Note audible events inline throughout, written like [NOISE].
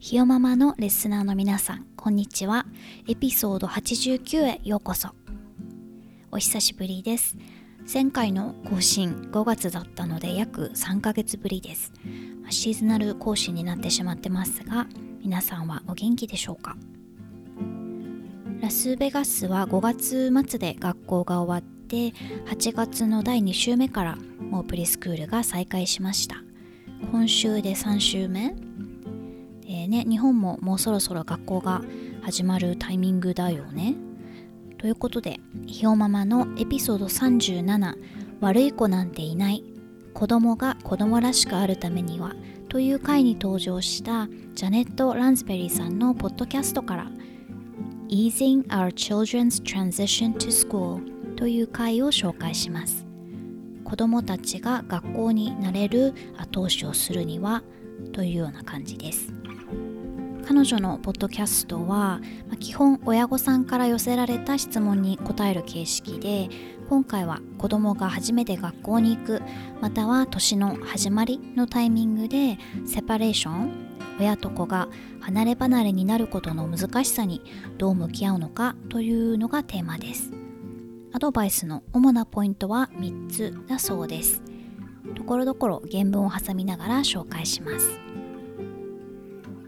ひよママのレスナーの皆さん、こんにちは。エピソード89へようこそ。お久しぶりです。前回の更新5月だったので約3ヶ月ぶりです。シーズナル更新になってしまってますが、皆さんはお元気でしょうか？ラスベガスは5月末で学校が終わって8月の第2週目からもうプリスクールが再開しました今週で3週目、ね、日本ももうそろそろ学校が始まるタイミングだよね。ということで、ひよママのエピソード37、悪い子なんていない、子供が子供らしくあるためには、という回に登場したジャネット・ランズベリーさんのポッドキャストから、Easing Our Children's Transition to School という回を紹介します。子供たちが学校になれる後押しをするにはというような感じです。彼女のポッドキャストは、基本親御さんから寄せられた質問に答える形式で今回は子供が初めて学校に行くまたは年の始まりのタイミングでセパレーション親と子が離れ離れになることの難しさにどう向き合うのかというのがテーマです。アドバイスの主なポイントは3つだそうです。ところどころ原文を挟みながら紹介します。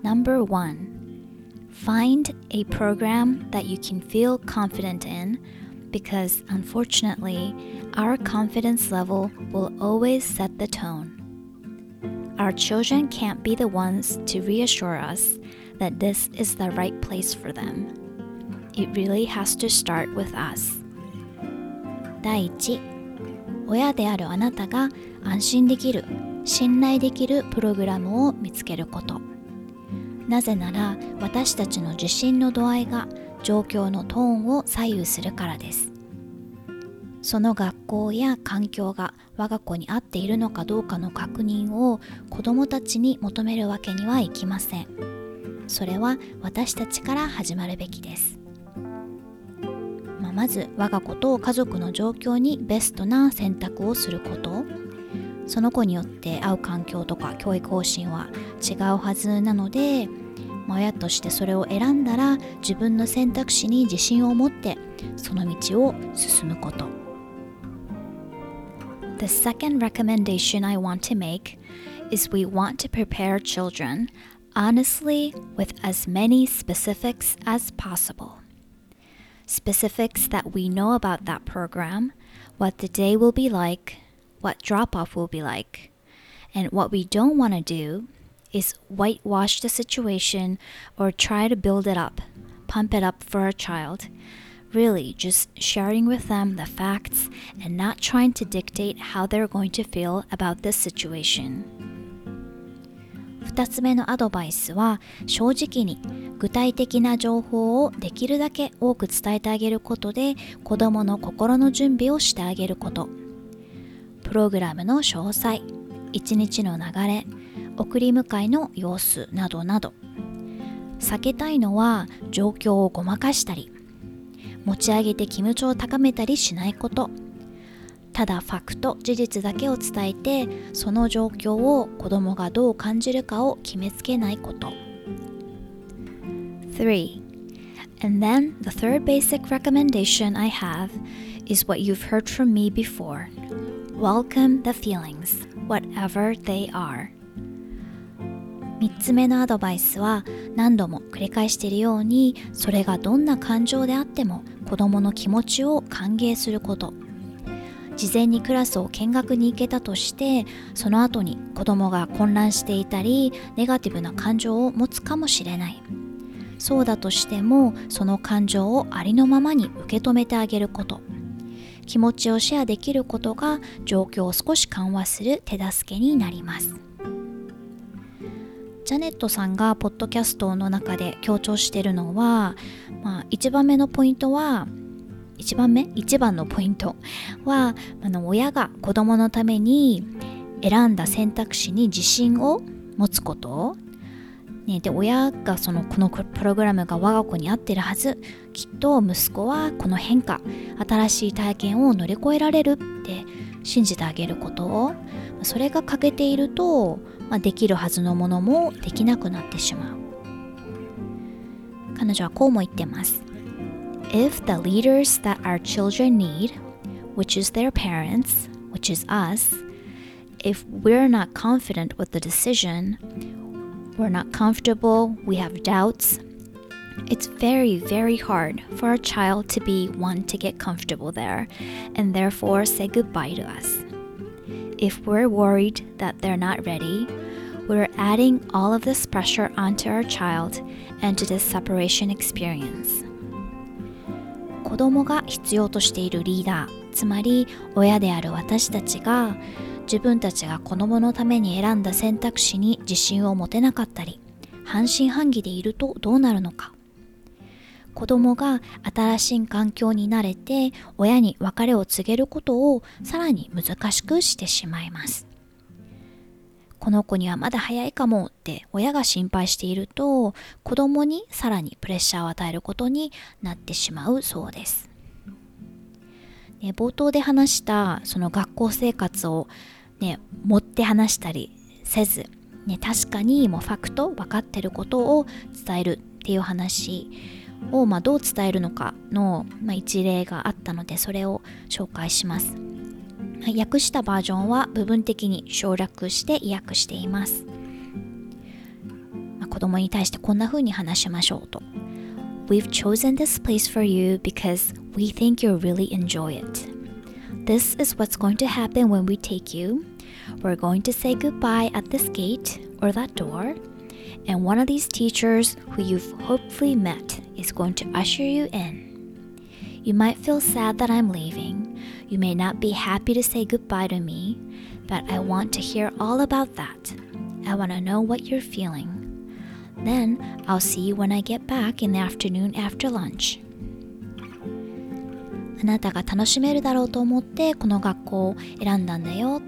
Number one, find a program that you can feel confident in because unfortunately, our confidence level will always set the tone. Our children can't be the ones to reassure us that this is the right place for them. It really has to start with us. 第一、親であるあなたが安心できる、信頼できるプログラムを見つけること。 なぜなら私たちの自信の度合いが状況のトーンを左右するからです。その学校や環境が我が子に合っているのかどうかの確認を子どもたちに求めるわけにはいきません。それは私たちから始まるべきです、まあ、まず我が子と家族の状況にベストな選択をすること。その子によって合う環境とか教育方針は違うはずなので親としてそれを選んだら自分の選択肢に自信を持ってその道を進むこと The second recommendation I want to make is we want to prepare children honestly with as many specifics as possible. Specifics that we know about that program, what the day will be like, what drop off will be like. And what we don't want to do is whitewash the situation or try to build it up, pump it up for a child. Really, just sharing with them the facts and not trying to dictate how they're going to feel about this situation. 2つ目のアドバイスは正直に具体的な情報をできるだけ多く伝えてあげることで子どもの心の準備をしてあげることプログラムの詳細一日の流れ送り迎えの様子などなど避けたいのは状況をごまかしたり持ち上げて気持ちを高めたりしないことただファクト事実だけを伝えてその状況を子供がどう感じるかを決めつけないこと3 And then the third basic recommendation I have is what you've heard from me before Welcome the feelings, whatever they are. 3つ目のアドバイスは何度も繰り返しているようにそれがどんな感情であっても子どもの気持ちを歓迎すること。事前にクラスを見学に行けたとしてその後に子どもが混乱していたりネガティブな感情を持つかもしれない。そうだとしてもその感情をありのままに受け止めてあげること。気持ちをシェアできることが状況を少し緩和する手助けになります。ジャネットさんがポッドキャストの中で強調してるのは、まあ、1番目のポイントは1番目？1番のポイントはあの親が子供のために選んだ選択肢に自信を持つこと。ね、で親がそのこのプログラムが我が子に合ってるはず。きっと息子はこの変化新しい体験を乗り越えられるって信じてあげることを。それが欠けていると、まあ、できるはずのものもできなくなってしまう彼女はこうも言ってます If the leaders that our children need, which is their parents, which is us, if we're not confident with the decision, we're not comfortable, we have doubts, it's very, very hard for a child to be one to get comfortable there and therefore say goodbye to us. If we're worried that they're not ready, we're adding all of this pressure onto our child and to this separation experience. 子供が必要としているリーダーつまり親である私たちが自分たちが子供のために選んだ選択肢に自信を持てなかったり半信半疑でいるとどうなるのか子供が新しい環境に慣れて親に別れを告げることをさらに難しくしてしまいますこの子にはまだ早いかもって親が心配していると子供にさらにプレッシャーを与えることになってしまうそうです。ね、冒頭で話したその学校生活を、ね、持って話したりせず、ね、確かにもうファクト分かってることを伝えるっていう話を、まあ、どう伝えるのかの、まあ、一例があったのでそれを紹介します。訳したバージョンは部分的に省略して意訳しています。まあ、子供に対してこんな風に話しましょうと。We've chosen this place for you because we think you'll really enjoy it. This is what's going to happen when we take you. We're going to say goodbye at this gate or that door, and one of these teachers who you've hopefully met is going to usher you in. You might feel sad that I'm leaving. You may not be happy to say goodbye to me, but I want to hear all about that. I want to know what you're feeling. Then I'll see you when I get back in the afternoon after lunch. あなたが楽しめるだろうと思ってこの学校を選んだんだよ。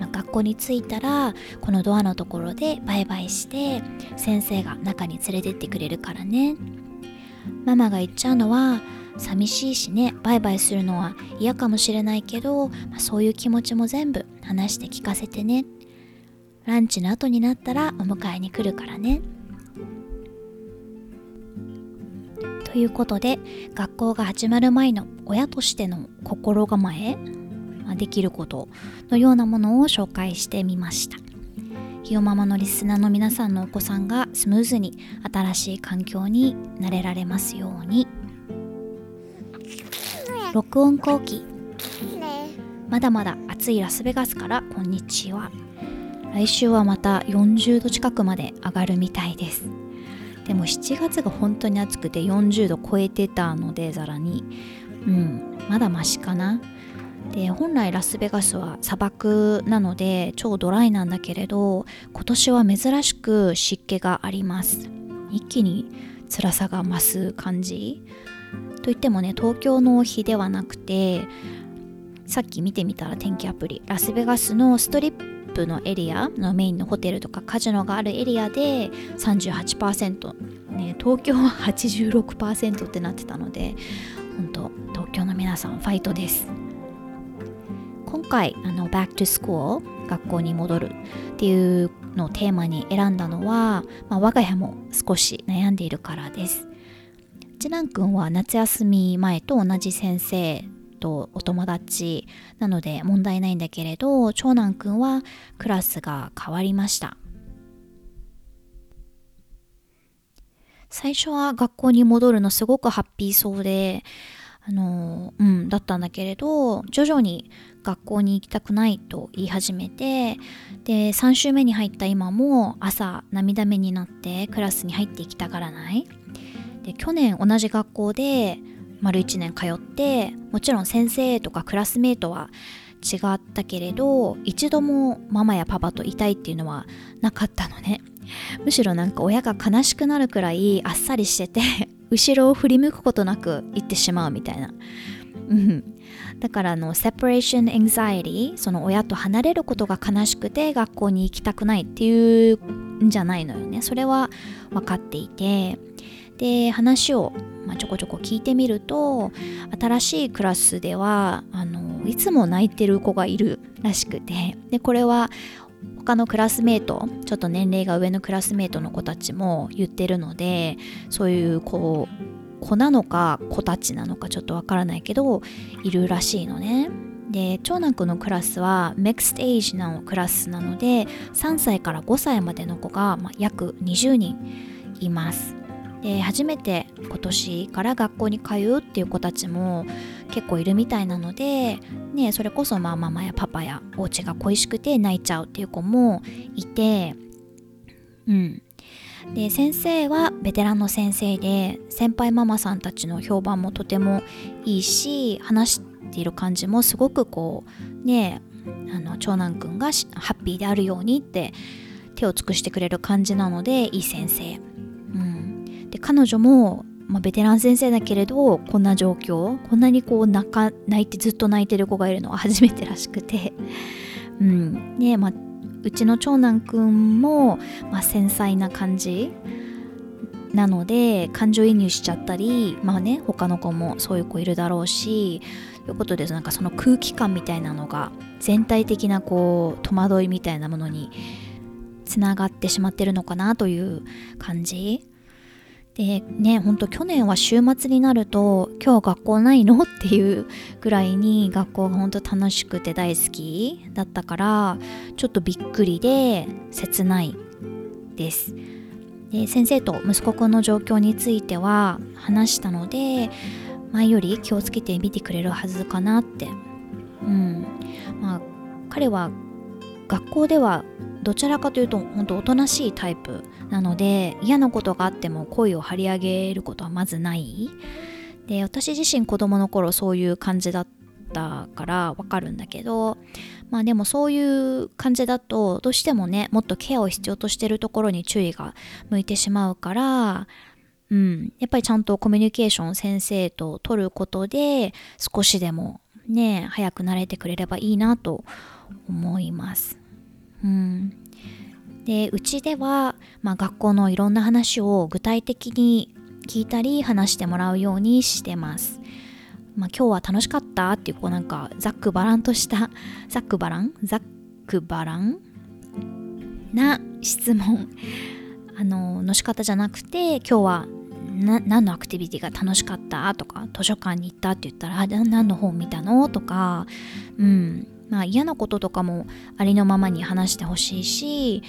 まあ、学校に着いたらこのドアのところでバイバイして先生が中に連れてってくれるからね。ママが言っちゃうのは寂しいしねバイバイするのは嫌かもしれないけど、まあ、そういう気持ちも全部話して聞かせてね。ランチの後になったらお迎えに来るからね。ということで学校が始まる前の親としての心構え。できることのようなものを紹介してみました。ひよママのリスナーの皆さんのお子さんがスムーズに新しい環境に慣れられますように。録音後期。まだまだ暑いラスベガスからこんにちは。来週はまた40度近くまで上がるみたいです。でも7月が本当に暑くて40度超えてたのでざらに。うんまだマシかな。で本来ラスベガスは砂漠なので超ドライなんだけれど今年は珍しく湿気があります。一気に辛さが増す感じ。といってもね東京の日ではなくてさっき見てみたら天気アプリラスベガスのストリップのエリアのメインのホテルとかカジノがあるエリアで38%、ね、東京は86%ってなってたので本当東京の皆さんファイトです。今回あの Back to School 学校に戻るっていうのをテーマに選んだのは、まあ、我が家も少し悩んでいるからです。次男くんは夏休み前と同じ先生とお友達なので問題ないんだけれど長男くんはクラスが変わりました。最初は学校に戻るのすごくハッピーそうであのうんだったんだけれど徐々に学校に行きたくないと言い始めてで3週目に入った今も朝涙目になってクラスに入っていきたがらない。で去年同じ学校で丸1年通ってもちろん先生とかクラスメートは違ったけれど一度もママやパパといたいっていうのはなかったのね。むしろなんか親が悲しくなるくらいあっさりしてて後ろを振り向くことなく行ってしまうみたいな、うん、だからあのセパレーションエンザイティその親と離れることが悲しくて学校に行きたくないっていうんじゃないのよね。それは分かっていて。で話を、まあ、ちょこちょこ聞いてみると新しいクラスではあのいつも泣いてる子がいるらしくて。でこれは他のクラスメートちょっと年齢が上のクラスメートの子たちも言ってるのでそういうこう子なのか子たちなのかちょっとわからないけどいるらしいのね。で長男くんのクラスはメクステージのクラスなので3歳から5歳までの子が、まあ、約20人います。で初めて今年から学校に通うっていう子たちも結構いるみたいなので、ね、それこそまあママやパパやお家が恋しくて泣いちゃうっていう子もいてうん。で先生はベテランの先生で先輩ママさんたちの評判もとてもいいし話している感じもすごくこうねあの長男くんがハッピーであるようにって手を尽くしてくれる感じなのでいい先生。で彼女も、まあ、ベテラン先生だけれどこんな状況こんなにこう泣か泣いてずっと泣いてる子がいるのは初めてらしくて。[LAUGHS] うん。ねまあうちの長男くんも、まあ、繊細な感じなので感情移入しちゃったりまあね他の子もそういう子いるだろうしということでなんかその空気感みたいなのが全体的なこう戸惑いみたいなものにつながってしまってるのかなという感じ。でねほんと去年は週末になると今日学校ないの？[LAUGHS] っていうぐらいに学校がほんと楽しくて大好きだったからちょっとびっくりで切ないです。で先生と息子くんの状況については話したので前より気をつけてみてくれるはずかなって。うん。まあ彼は学校ではどちらかというと本当おとなしいタイプなので嫌なことがあっても声を張り上げることはまずないで私自身子供の頃そういう感じだったからわかるんだけどまあでもそういう感じだとどうしてもねもっとケアを必要としてるところに注意が向いてしまうからうん、やっぱりちゃんとコミュニケーション先生と取ることで少しでもね早く慣れてくれればいいなと思います。うん、でうちでは、まあ、学校のいろんな話を具体的に聞いたり話してもらうようにしてます。まあ、今日は楽しかったっていうこうなんかざっくばらんとしたざっくばらん？ざっくばらん？な質問。あのの仕方じゃなくて今日は何のアクティビティが楽しかった？とか図書館に行ったって言ったら何の本見たの？とかうん。まあ、嫌なこととかもありのままに話してほしいし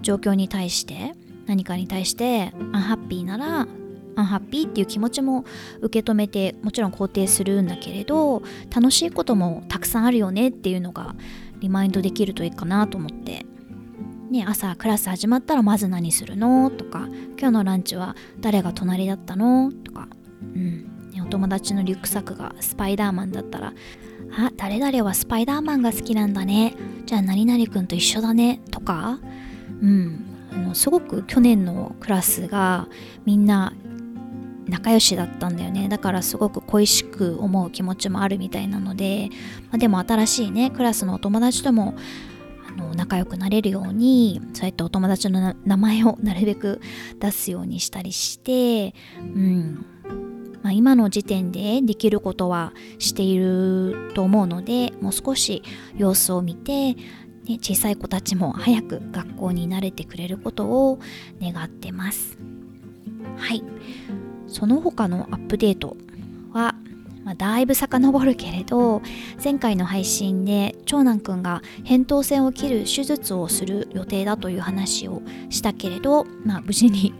状況に対して何かに対してアンハッピーならアンハッピーっていう気持ちも受け止めてもちろん肯定するんだけれど楽しいこともたくさんあるよねっていうのがリマインドできるといいかなと思って。ね、朝クラス始まったらまず何するの？とか今日のランチは誰が隣だったの？とか、うん。お友達のリュックサックがスパイダーマンだったらあ、誰々はスパイダーマンが好きなんだね。じゃあ何々くんと一緒だね。とか、うん。あのすごく去年のクラスがみんな仲良しだったんだよね。だからすごく恋しく思う気持ちもあるみたいなので、まあ、でも新しいね、クラスのお友達ともあの仲良くなれるようにそうやってお友達の名前をなるべく出すようにしたりして、うん、あ、今の時点でできることはしていると思うのでもう少し様子を見て、ね、小さい子たちも早く学校に慣れてくれることを願ってます。はい。その他のアップデートはまあ、だいぶ遡るけれど前回の配信で長男くんが扁桃腺を切る手術をする予定だという話をしたけれど、まあ、無事に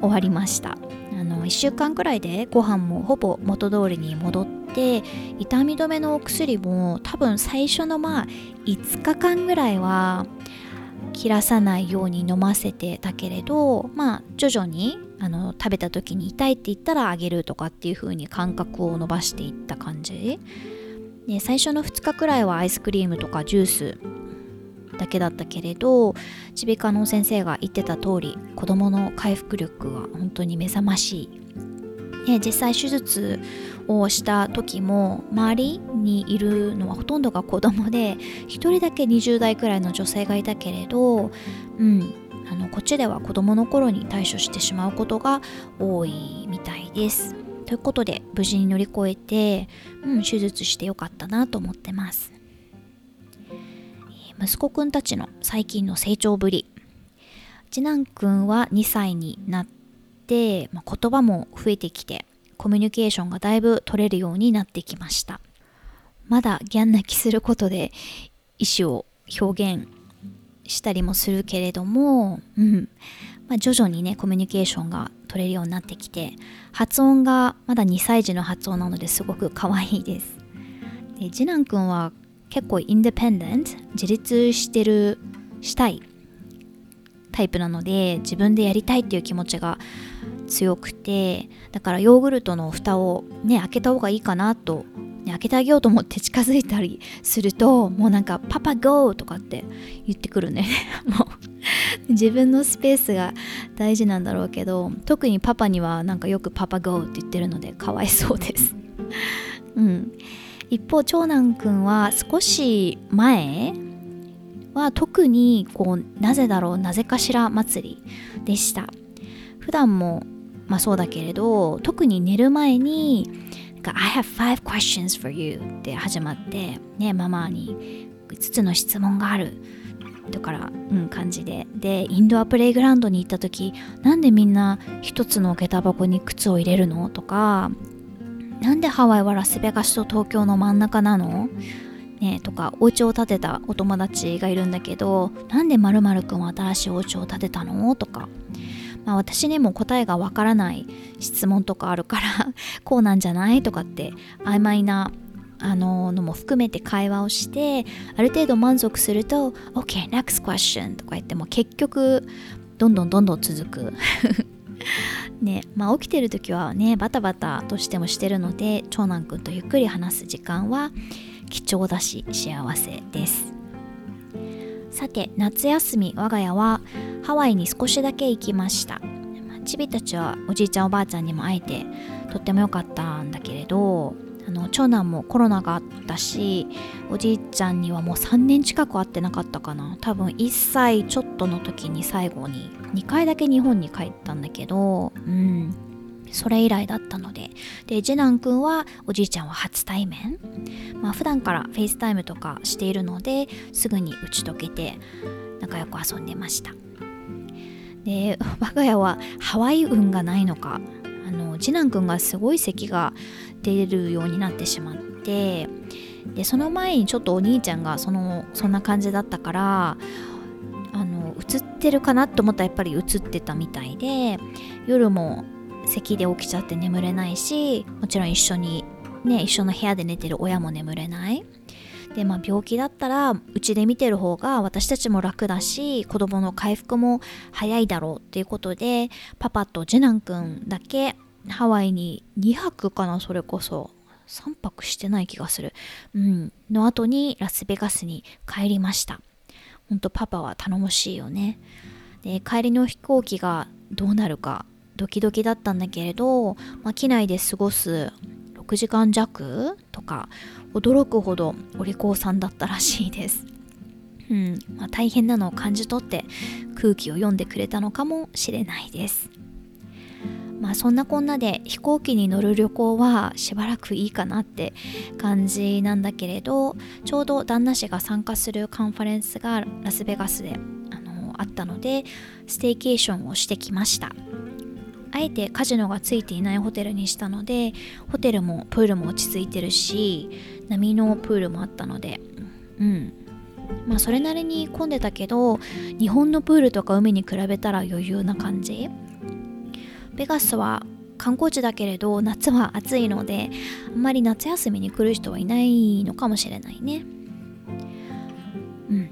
終わりました。あの1週間くらいでご飯もほぼ元通りに戻って痛み止めのお薬も多分最初のまあ5日間ぐらいは切らさないように飲ませてたけれどまあ徐々にあの食べた時に痛いって言ったらあげるとかっていう風に感覚を伸ばしていった感じ。で最初の2日くらいはアイスクリームとかジュースだけだったけれど耳鼻科の先生が言ってた通り子どもの回復力は本当に目覚ましいね、実際手術をした時も周りにいるのはほとんどが子供で1人だけ20代くらいの女性がいたけれど、うん、あのこっちでは子供の頃に対処してしまうことが多いみたいです。ということで無事に乗り越えて、うん、手術してよかったなと思ってます。息子くんたちの最近の成長ぶり。次男くんは2歳になって、まあ、言葉も増えてきてコミュニケーションがだいぶ取れるようになってきました。まだギャン泣きすることで意思を表現したりもするけれども、うん。まあ、徐々にねコミュニケーションが取れるようになってきて発音がまだ2歳児の発音なのですごく可愛いです。で次男くんは結構インディペンデント自立してるしたいタイプなので自分でやりたいっていう気持ちが強くてだからヨーグルトの蓋をね開けた方がいいかなと、ね、開けてあげようと思って近づいたりするともうなんか「パパゴー!」とかって言ってくるね [LAUGHS] もう自分のスペースが大事なんだろうけど特にパパにはなんかよく「パパゴー!」って言ってるのでかわいそうですうん一方長男くんは少し前は特にこうなぜだろうなぜかしら祭りでした。普段もまあそうだけれど特に寝る前に I have five questions for you って始まってねママに5つの質問がある。だから、うん、感じで。でインドアプレイグラウンドに行った時なんでみんな一つの下駄箱に靴を入れるの？とかなんでハワイはラスベガスと東京の真ん中なの？ねとかお家を建てたお友達がいるんだけどなんでまるくんは新しいお家を建てたの？とか、まあ、私にも答えがわからない質問とかあるから [LAUGHS] こうなんじゃない？とかって曖昧なあののも含めて会話をしてある程度満足すると OK next question とか言っても結局どんどんどんどん続く。[LAUGHS] [LAUGHS] ねまあ起きてる時はねバタバタとしてもしてるので長男くんとゆっくり話す時間は貴重だし幸せです。さて夏休み我が家はハワイに少しだけ行きました。チビたちはおじいちゃんおばあちゃんにも会えてとっても良かったんだけれどあの長男もコロナがあったしおじいちゃんにはもう3年近く会ってなかったかな。多分1歳ちょっとの時に最後に2回だけ日本に帰ったんだけどうん。それ以来だったので。で次男くんはおじいちゃんは初対面。まあ普段から FaceTime とかしているのですぐに打ち解けて仲良く遊んでました。で我が家はハワイ運がないのかあの次男くんがすごい咳が出るようになってしまってでその前にちょっとお兄ちゃんがそのそんな感じだったからあの移ってるかなと思ったらやっぱり移ってたみたいで夜も咳で起きちゃって眠れないしもちろん一緒にね一緒の部屋で寝てる親も眠れない。でまあ病気だったらうちで見てる方が私たちも楽だし子供の回復も早いだろうっていうことでパパと次男くんだけハワイに2泊かなそれこそ。3泊してない気がする。うん。の後にラスベガスに帰りました。ほんとパパは頼もしいよね。で帰りの飛行機がどうなるかドキドキだったんだけれど、まあ、機内で過ごす6時間弱とか驚くほどお利口さんだったらしいです。うんまあ、大変なのを感じ取って空気を読んでくれたのかもしれないです。まあそんなこんなで飛行機に乗る旅行はしばらくいいかなって感じなんだけれどちょうど旦那氏が参加するカンファレンスがラスベガスであのあったのでステイケーションをしてきました。あえてカジノがついていないホテルにしたのでホテルもプールも落ち着いてるし波のプールもあったので。うん。まあそれなりに混んでたけど日本のプールとか海に比べたら余裕な感じ。ベガスは観光地だけれど夏は暑いのであんまり夏休みに来る人はいないのかもしれないね。うん。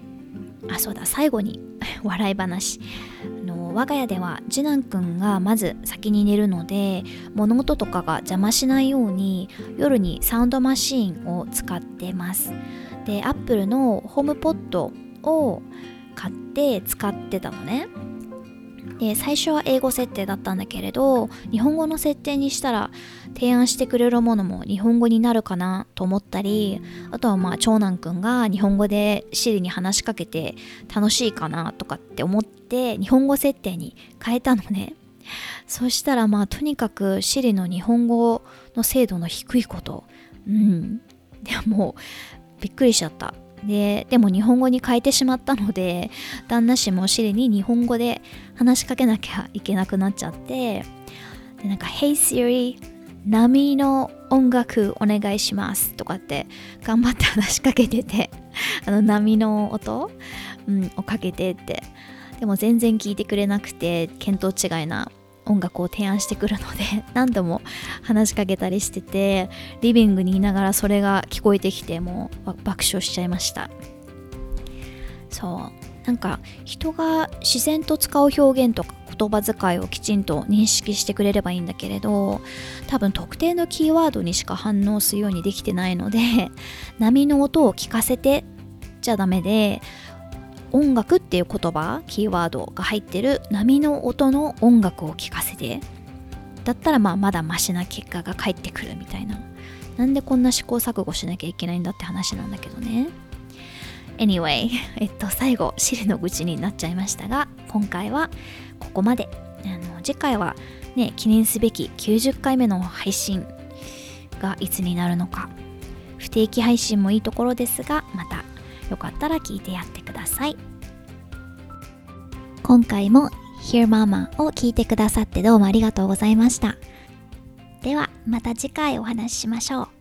あそうだ。最後に [LAUGHS] 笑い話。我が家では次男くんがまず先に寝るので物音とかが邪魔しないように夜にサウンドマシーンを使ってます。でアップルのホームポットを買って使ってたのね。で最初は英語設定だったんだけれど日本語の設定にしたら提案してくれるものも日本語になるかなと思ったりあとはまあ長男くんが日本語でシリに話しかけて楽しいかなとかって思って日本語設定に変えたのね。そしたらまあとにかくシリの日本語の精度の低いこと。うん。でもびっくりしちゃった。ででも日本語に変えてしまったので旦那氏もシリに日本語で話しかけなきゃいけなくなっちゃってでなんか「Hey Siri 波の音楽お願いします」とかって頑張って話しかけてて [LAUGHS] あの波の音、うん、をかけてって。でも全然聞いてくれなくて見当違いな音楽を提案してくるので [LAUGHS] 何度も話しかけたりしててリビングにいながらそれが聞こえてきてもう爆笑しちゃいました。そう。なんか人が自然と使う表現とか言葉遣いをきちんと認識してくれればいいんだけれど多分特定のキーワードにしか反応するようにできてないので [LAUGHS] 波の音を聞かせてちゃダメで音楽っていう言葉キーワードが入ってる波の音の音楽を聴かせてだったらまあまだマシな結果が返ってくるみたいな。なんでこんな試行錯誤しなきゃいけないんだって話なんだけどね。Anyway [LAUGHS] えっと最後シリの愚痴になっちゃいましたが今回はここまで。あの次回はね記念すべき90回目の配信がいつになるのか不定期配信もいいところですがまたよかったら聞いてやってください。今回も Hear Mama を聞いてくださってどうもありがとうございました。ではまた次回お話ししましょう。